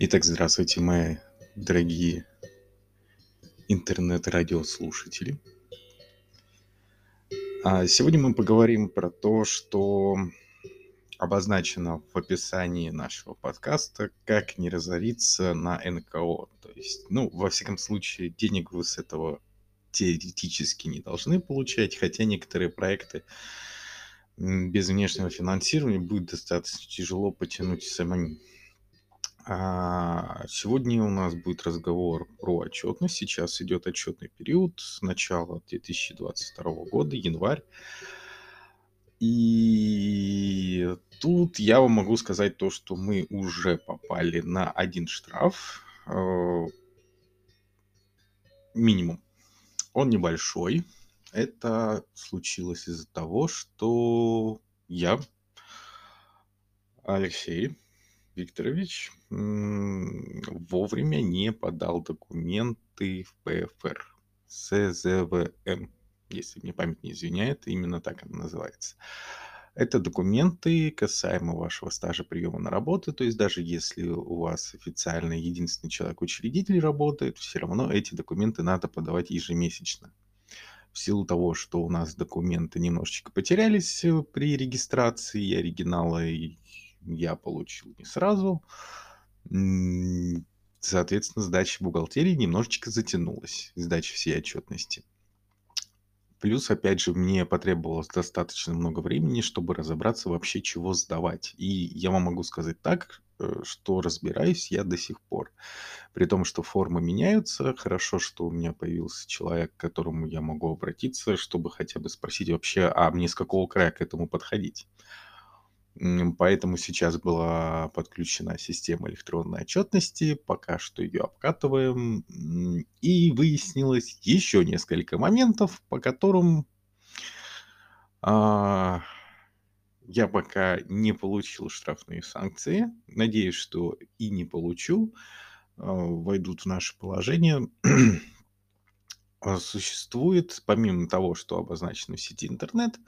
Итак, здравствуйте, мои дорогие интернет-радиослушатели. А сегодня мы поговорим про то, что обозначено в описании нашего подкаста, как не разориться на НКО. То есть, ну, во всяком случае, денег вы с этого теоретически не должны получать, хотя некоторые проекты без внешнего финансирования будет достаточно тяжело потянуть самим. А, сегодня у нас будет разговор про отчетность. Сейчас идет отчетный период с начала 2022 года, январь. И тут я вам могу сказать то, что мы уже попали на один штраф. Э, минимум. Он небольшой. Это случилось из-за того, что я, Алексей, Викторович вовремя не подал документы в ПФР. СЗВМ, если мне память не изменяет, именно так она называется. Это документы касаемо вашего стажа приема на работу, то есть даже если у вас официально единственный человек-учредитель работает, все равно эти документы надо подавать ежемесячно. В силу того, что у нас документы немножечко потерялись э, при регистрации, оригиналы я получил не сразу. Соответственно, сдача бухгалтерии немножечко затянулась, сдача всей отчетности. Плюс, опять же, мне потребовалось достаточно много времени, чтобы разобраться вообще, чего сдавать. И я вам могу сказать так, э, что разбираюсь я до сих пор. При том, что формы меняются, хорошо, что у меня появился человек, к которому я могу обратиться, чтобы хотя бы спросить вообще, а мне с какого края к этому подходить. Поэтому сейчас была подключена система электронной отчетности, пока что ее обкатываем. И выяснилось еще несколько моментов, по которым а, я пока не получил штрафные санкции. Надеюсь, что и не получу. А, войдут в наше положение. Существует, помимо того, что обозначено в сети интернет, а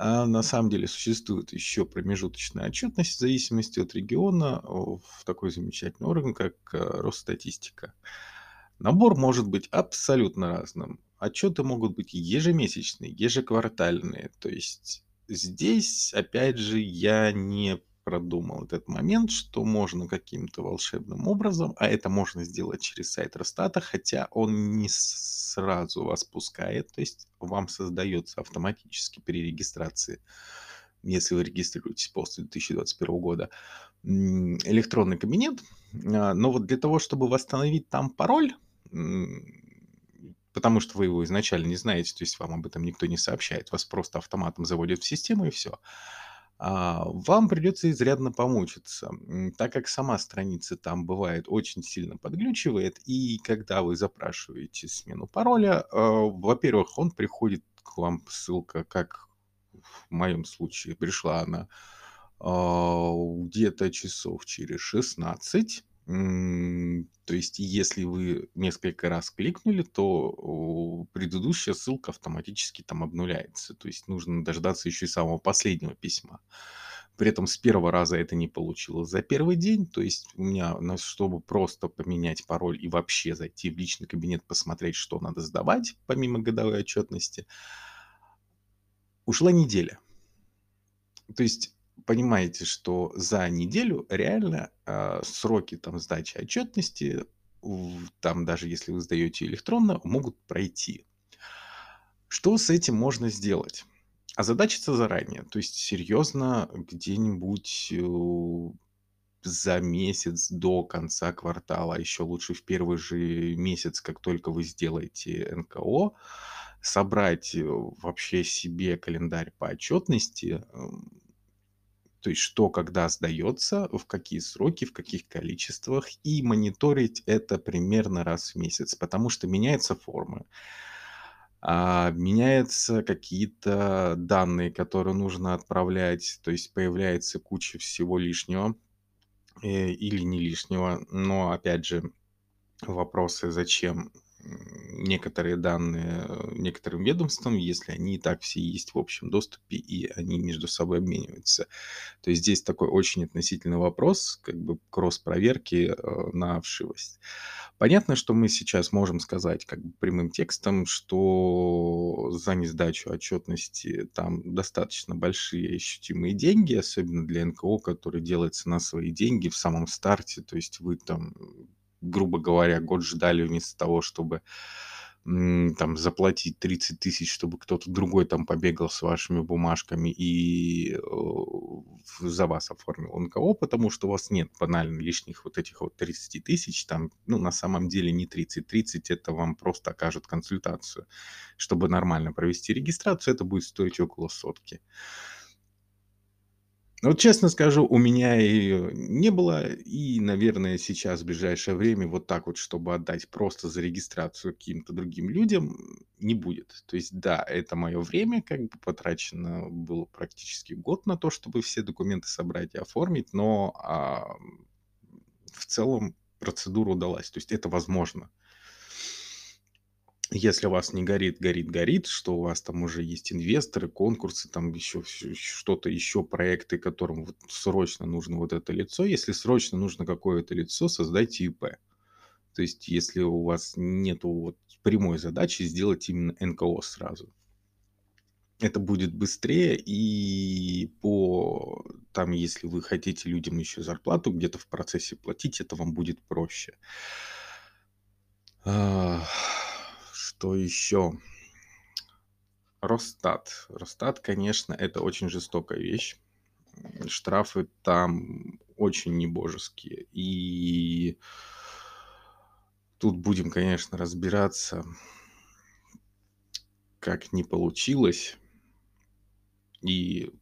на самом деле существует еще промежуточная отчетность в зависимости от региона в такой замечательный орган, как э, Росстатистика. Набор может быть абсолютно разным. Отчеты могут быть ежемесячные, ежеквартальные. То есть здесь, опять же, я не продумал этот момент, что можно каким-то волшебным образом, а это можно сделать через сайт Росстата, хотя он не сразу вас пускает, то есть вам создается автоматически при регистрации, если вы регистрируетесь после 2021 года, электронный кабинет. А, но вот для того, чтобы восстановить там пароль, потому что вы его изначально не знаете, то есть вам об этом никто не сообщает, вас просто автоматом заводят в систему и все. А, вам придется изрядно помучиться, так как сама страница там бывает очень сильно подглючивает, и когда вы запрашиваете смену пароля, а, во-первых, он приходит к вам ссылка, как в моем случае пришла она а, где-то часов через 16, то есть, если вы несколько раз кликнули, то предыдущая ссылка автоматически там обнуляется. То есть нужно дождаться еще и самого последнего письма. При этом с первого раза это не получилось за первый день. То есть у меня, чтобы просто поменять пароль и вообще зайти в личный кабинет, посмотреть, что надо сдавать, помимо годовой отчетности, ушла неделя. То есть понимаете, что за неделю реально э, сроки там сдачи отчетности, там даже если вы сдаете электронно, могут пройти. Что с этим можно сделать? Озадачиться заранее, то есть серьезно где-нибудь э, за месяц до конца квартала, а еще лучше в первый же месяц, как только вы сделаете НКО, собрать э, вообще себе календарь по отчетности, то есть что когда сдается, в какие сроки, в каких количествах, и мониторить это примерно раз в месяц, потому что меняются формы, а, меняются какие-то данные, которые нужно отправлять, то есть появляется куча всего лишнего э, или не лишнего, но опять же вопросы, зачем некоторые данные э, некоторым ведомствам, если они и так все есть в общем доступе и они между собой обмениваются. То есть здесь такой очень относительный вопрос, как бы кросс-проверки э, на вшивость. Понятно, что мы сейчас можем сказать как бы прямым текстом, что за несдачу отчетности там достаточно большие ощутимые деньги, особенно для НКО, который делается на свои деньги в самом старте. То есть вы там грубо говоря, год ждали вместо того, чтобы там заплатить 30 тысяч, чтобы кто-то другой там побегал с вашими бумажками и э, за вас оформил НКО, потому что у вас нет банально лишних вот этих вот 30 тысяч, там, ну, на самом деле не 30, 30 это вам просто окажут консультацию. Чтобы нормально провести регистрацию, это будет стоить около сотки. Вот честно скажу, у меня ее не было, и, наверное, сейчас, в ближайшее время, вот так вот, чтобы отдать просто за регистрацию каким-то другим людям, не будет. То есть, да, это мое время, как бы потрачено было практически год на то, чтобы все документы собрать и оформить, но а, в целом процедура удалась. То есть, это возможно если у вас не горит, горит, горит, что у вас там уже есть инвесторы, конкурсы, там еще что-то, еще проекты, которым вот срочно нужно вот это лицо. Если срочно нужно какое-то лицо, создайте ИП. То есть, если у вас нет вот прямой задачи сделать именно НКО сразу. Это будет быстрее, и по там, если вы хотите людям еще зарплату где-то в процессе платить, это вам будет проще. Что еще? Росстат. Росстат, конечно, это очень жестокая вещь. Штрафы там очень небожеские. И тут будем, конечно, разбираться, как не получилось. И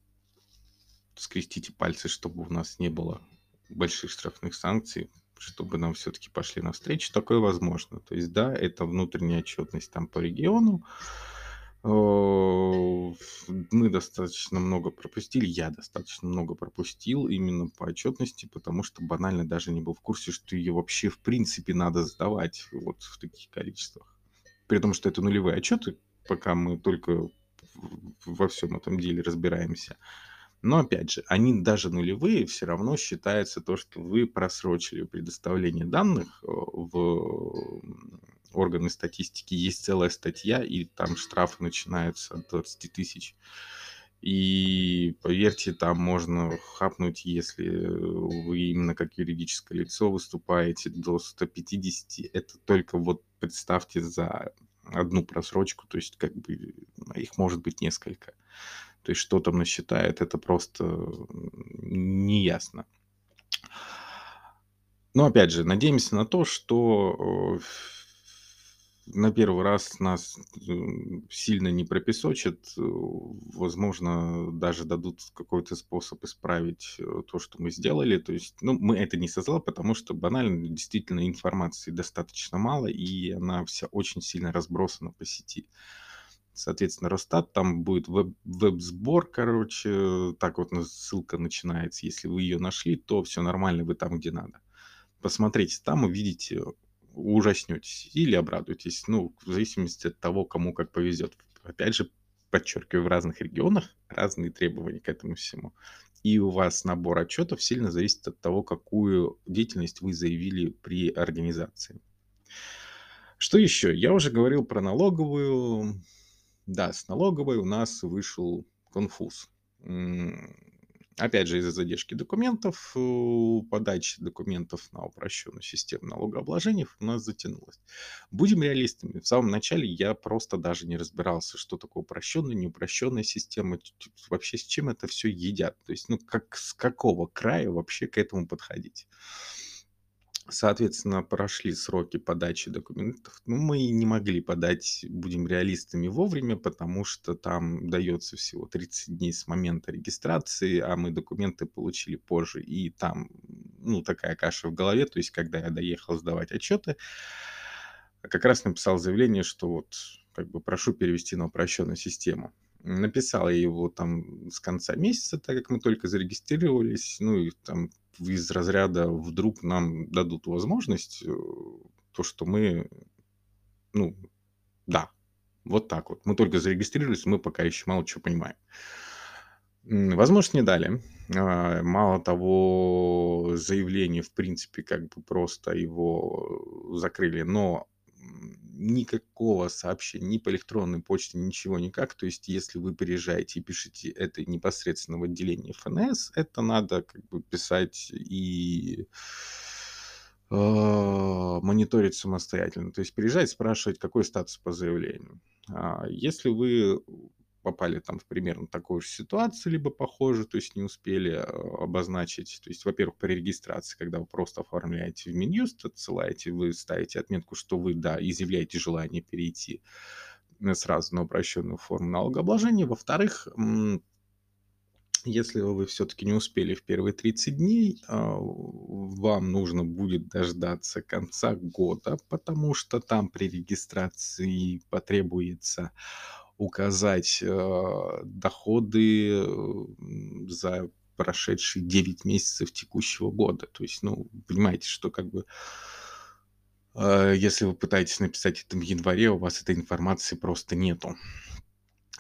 скрестите пальцы, чтобы у нас не было больших штрафных санкций чтобы нам все-таки пошли навстречу, такое возможно. То есть, да, это внутренняя отчетность там по региону. Мы достаточно много пропустили, я достаточно много пропустил именно по отчетности, потому что банально даже не был в курсе, что ее вообще в принципе надо сдавать вот в таких количествах. При том, что это нулевые отчеты, пока мы только во всем этом деле разбираемся. Но опять же, они даже нулевые, все равно считается то, что вы просрочили предоставление данных э, в органы статистики. Есть целая статья, и там штрафы начинаются от 20 тысяч. И поверьте, там можно хапнуть, если вы именно как юридическое лицо выступаете до 150. Это только вот представьте за одну просрочку, то есть как бы их может быть несколько. То есть что там насчитает, это просто неясно. Но опять же, надеемся на то, что на первый раз нас сильно не пропесочат, возможно, даже дадут какой-то способ исправить э, то, что мы сделали. То есть, ну, мы это не создали, потому что банально действительно информации достаточно мало, и она вся очень сильно разбросана по сети соответственно, Росстат, там будет веб, веб-сбор, короче, так вот ссылка начинается. Если вы ее нашли, то все нормально, вы там, где надо. Посмотрите там, увидите, ужаснетесь или обрадуетесь, ну, в зависимости от того, кому как повезет. Опять же, подчеркиваю, в разных регионах разные требования к этому всему. И у вас набор отчетов сильно зависит от того, какую деятельность вы заявили при организации. Что еще? Я уже говорил про налоговую, да, с налоговой у нас вышел конфуз. Опять же, из-за задержки документов, подачи документов на упрощенную систему налогообложения у нас затянулось. Будем реалистами. В самом начале я просто даже не разбирался, что такое упрощенная, неупрощенная система, вообще с чем это все едят. То есть, ну, как, с какого края вообще к этому подходить. Соответственно, прошли сроки подачи документов. Ну, мы не могли подать, будем реалистами, вовремя, потому что там дается всего 30 дней с момента регистрации, а мы документы получили позже. И там, ну, такая каша в голове. То есть, когда я доехал сдавать отчеты, как раз написал заявление, что вот, как бы, прошу перевести на упрощенную систему. Написал я его там с конца месяца, так как мы только зарегистрировались, ну и там из разряда вдруг нам дадут возможность, э, то, что мы Ну, да, вот так вот. Мы только зарегистрировались, мы пока еще мало чего понимаем. Возможность не дали. А, мало того, заявление, в принципе, как бы просто его закрыли, но никакого сообщения ни по электронной почте, ничего никак. То есть, если вы приезжаете и пишете это непосредственно в отделении ФНС, это надо как бы писать и э, мониторить самостоятельно. То есть, приезжать, спрашивать, какой статус по заявлению. А если вы попали там в примерно такую же ситуацию, либо похожую, то есть не успели э, обозначить. То есть, во-первых, при регистрации, когда вы просто оформляете в Минюст, отсылаете, вы ставите отметку, что вы, да, изъявляете желание перейти э, сразу на упрощенную форму налогообложения. Во-вторых, если вы все-таки не успели в первые 30 дней, а, вам нужно будет дождаться конца года, потому что там при регистрации потребуется указать э, доходы за прошедшие 9 месяцев текущего года. То есть, ну, понимаете, что как бы э, если вы пытаетесь написать это в январе, у вас этой информации просто нету.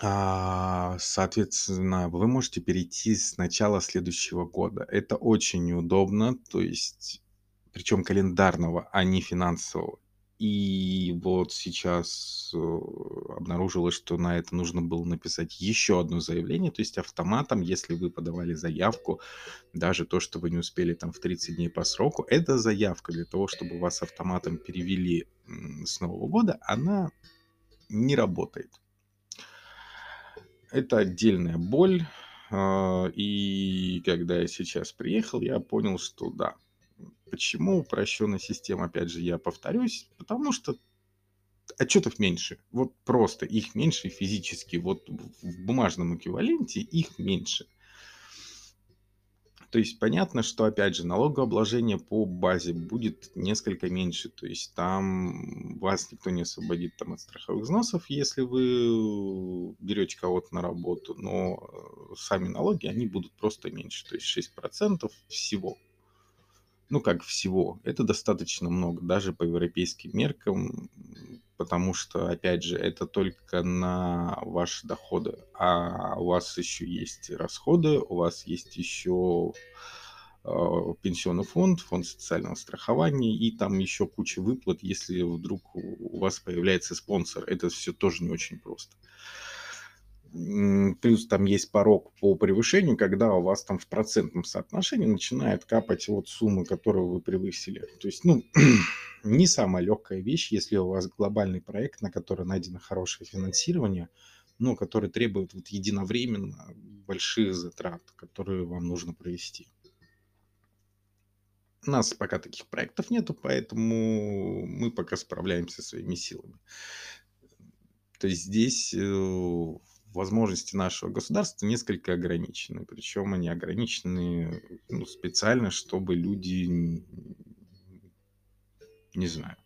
А, соответственно, вы можете перейти с начала следующего года. Это очень неудобно, то есть, причем календарного, а не финансового. И вот сейчас э, обнаружилось, что на это нужно было написать еще одно заявление, то есть автоматом, если вы подавали заявку, даже то, что вы не успели там в 30 дней по сроку, эта заявка для того, чтобы вас автоматом перевели с Нового года, она не работает. Это отдельная боль, а, и когда я сейчас приехал, я понял, что да, Почему упрощенная система? Опять же, я повторюсь, потому что отчетов меньше. Вот просто их меньше физически. Вот в бумажном эквиваленте их меньше. То есть понятно, что, опять же, налогообложение по базе будет несколько меньше. То есть там вас никто не освободит там, от страховых взносов, если вы берете кого-то на работу. Но э, сами налоги, они будут просто меньше. То есть 6% всего ну, как всего, это достаточно много, даже по европейским меркам, потому что, опять же, это только на ваши доходы, а у вас еще есть расходы, у вас есть еще э, пенсионный фонд, фонд социального страхования и там еще куча выплат, если вдруг у вас появляется спонсор. Это все тоже не очень просто. Плюс там есть порог по превышению, когда у вас там в процентном соотношении начинает капать вот суммы, которую вы превысили. То есть, ну, не самая легкая вещь, если у вас глобальный проект, на который найдено хорошее финансирование, но который требует вот единовременно больших затрат, которые вам нужно провести. У нас пока таких проектов нету, поэтому мы пока справляемся своими силами. То есть здесь э, возможности нашего государства несколько ограничены. Причем они ограничены ну, специально, чтобы люди, не знаю,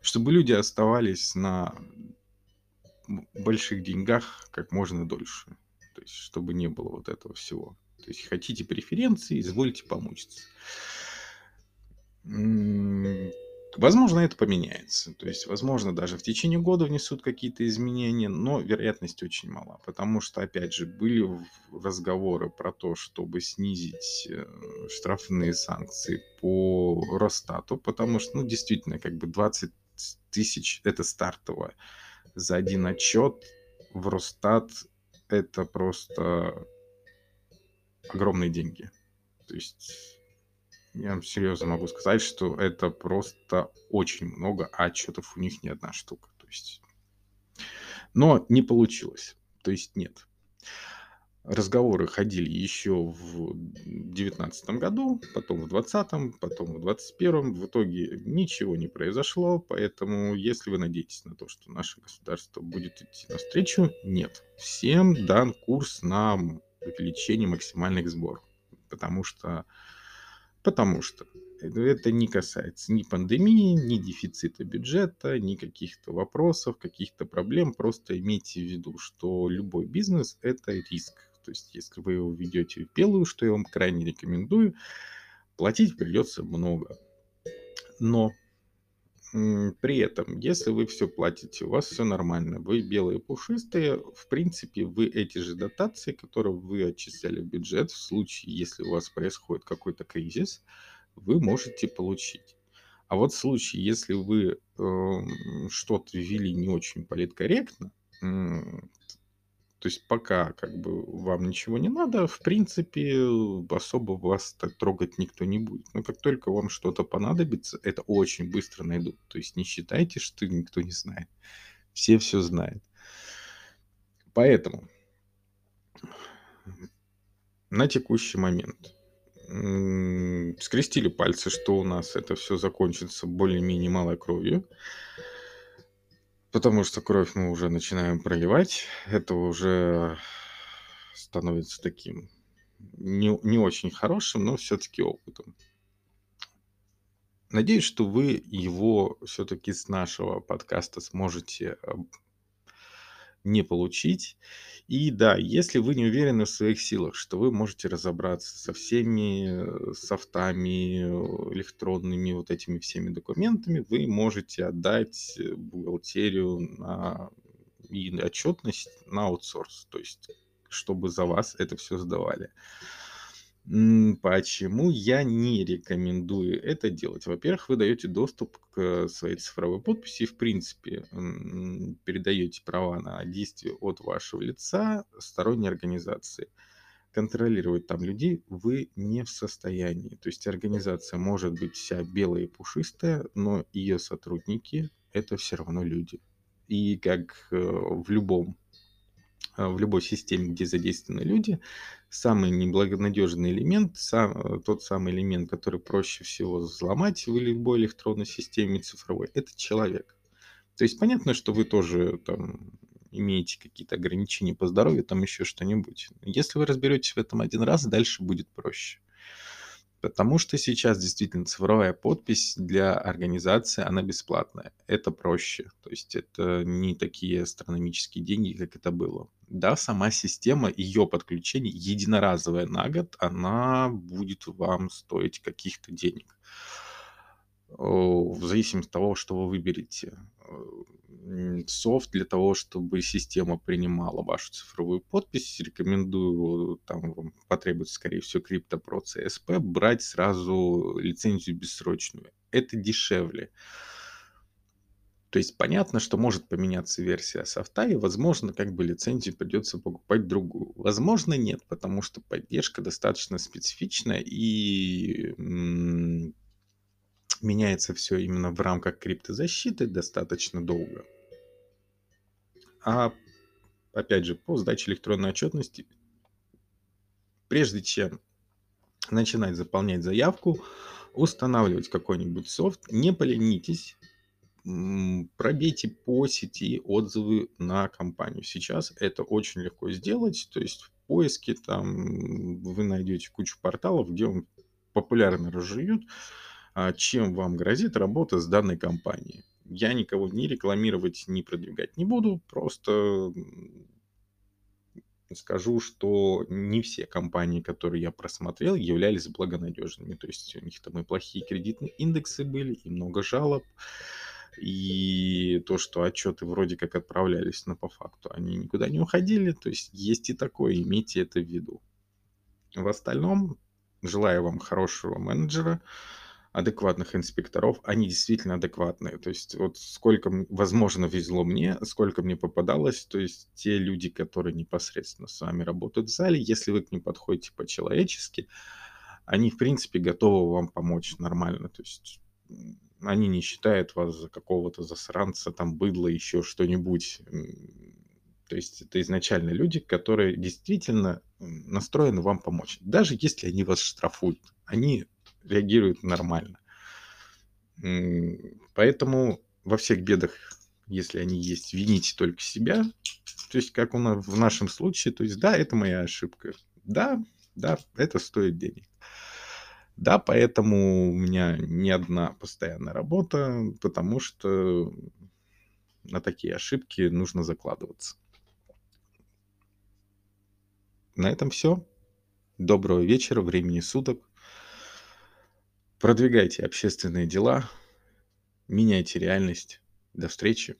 чтобы люди оставались на больших деньгах как можно дольше. То есть, чтобы не было вот этого всего. То есть, хотите преференции, извольте помучиться. Возможно, это поменяется. То есть, возможно, даже в течение года внесут какие-то изменения, но вероятность очень мала. Потому что, опять же, были разговоры про то, чтобы снизить э, штрафные санкции по Росстату, потому что, ну, действительно, как бы 20 тысяч – это стартовое. За один отчет в Росстат это просто огромные деньги. То есть я вам серьезно могу сказать, что это просто очень много, а отчетов у них не одна штука. То есть... Но не получилось. То есть нет. Разговоры ходили еще в 2019 году, потом в 2020, потом в 2021. В итоге ничего не произошло, поэтому если вы надеетесь на то, что наше государство будет идти навстречу, нет. Всем дан курс на увеличение максимальных сборов, потому что Потому что это не касается ни пандемии, ни дефицита бюджета, ни каких-то вопросов, каких-то проблем. Просто имейте в виду, что любой бизнес – это риск. То есть, если вы его ведете в белую, что я вам крайне рекомендую, платить придется много. Но При этом, если вы все платите, у вас все нормально, вы белые пушистые, в принципе, вы эти же дотации, которые вы отчисляли в бюджет, в случае, если у вас происходит какой-то кризис, вы можете получить. А вот в случае, если вы эм, что-то ввели не очень политкорректно, то есть пока как бы вам ничего не надо, в принципе, особо вас так трогать никто не будет. Но как только вам что-то понадобится, это очень быстро найдут. То есть не считайте, что никто не знает. Все все знают. Поэтому на текущий момент скрестили пальцы, что у нас это все закончится более-менее малой кровью. Потому что кровь мы уже начинаем проливать. Это уже становится таким не, не очень хорошим, но все-таки опытом. Надеюсь, что вы его все-таки с нашего подкаста сможете э, не получить. И да, если вы не уверены в своих силах, что вы можете разобраться со всеми э, софтами, э, электронными вот этими всеми документами, вы можете отдать э, бухгалтерию на и отчетность на аутсорс, то есть чтобы за вас это все сдавали. Почему я не рекомендую это делать? Во-первых, вы даете доступ к своей цифровой подписи и, в принципе, передаете права на действие от вашего лица сторонней организации. Контролировать там людей вы не в состоянии. То есть организация может быть вся белая и пушистая, но ее сотрудники это все равно люди. И как э, в любом э, в любой системе, где задействованы люди, самый неблагонадежный элемент, сам, э, тот самый элемент, который проще всего взломать в любой электронной системе цифровой, это человек. То есть понятно, что вы тоже там имеете какие-то ограничения по здоровью, там еще что-нибудь. Если вы разберетесь в этом один раз, дальше будет проще. Потому что сейчас действительно цифровая подпись для организации, она бесплатная. Это проще. То есть это не такие астрономические деньги, как это было. Да, сама система, ее подключение единоразовая на год, она будет вам стоить каких-то денег. В зависимости от того, что вы выберете софт для того, чтобы система принимала вашу цифровую подпись. Рекомендую, там вам потребуется, скорее всего, CryptoPro CSP, брать сразу лицензию бессрочную. Это дешевле. То есть понятно, что может поменяться версия софта, и, возможно, как бы лицензию придется покупать другую. Возможно, нет, потому что поддержка достаточно специфичная, и меняется все именно в рамках криптозащиты достаточно долго. А опять же, по сдаче электронной отчетности, прежде чем начинать заполнять заявку, устанавливать какой-нибудь софт, не поленитесь, пробейте по сети отзывы на компанию. Сейчас это очень легко сделать, то есть в поиске там вы найдете кучу порталов, где вам популярно разжуют, чем вам грозит работа с данной компанией. Я никого не рекламировать, не продвигать не буду, просто скажу, что не все компании, которые я просмотрел, являлись благонадежными. То есть у них там и плохие кредитные индексы были, и много жалоб, и то, что отчеты вроде как отправлялись, но по факту они никуда не уходили. То есть есть и такое, имейте это в виду. В остальном, желаю вам хорошего менеджера, адекватных инспекторов, они действительно адекватные. То есть вот сколько, возможно, везло мне, сколько мне попадалось, то есть те люди, которые непосредственно с вами работают в зале, если вы к ним подходите по-человечески, они, в принципе, готовы вам помочь нормально. То есть они не считают вас за какого-то засранца, там, быдло, еще что-нибудь. То есть это изначально люди, которые действительно настроены вам помочь. Даже если они вас штрафуют, они реагируют нормально. Поэтому во всех бедах, если они есть, вините только себя. То есть, как у нас в нашем случае, то есть, да, это моя ошибка. Да, да, это стоит денег. Да, поэтому у меня не одна постоянная работа, потому что на такие ошибки нужно закладываться. На этом все. Доброго вечера, времени суток. Продвигайте общественные дела. меняйте реальность. До встречи.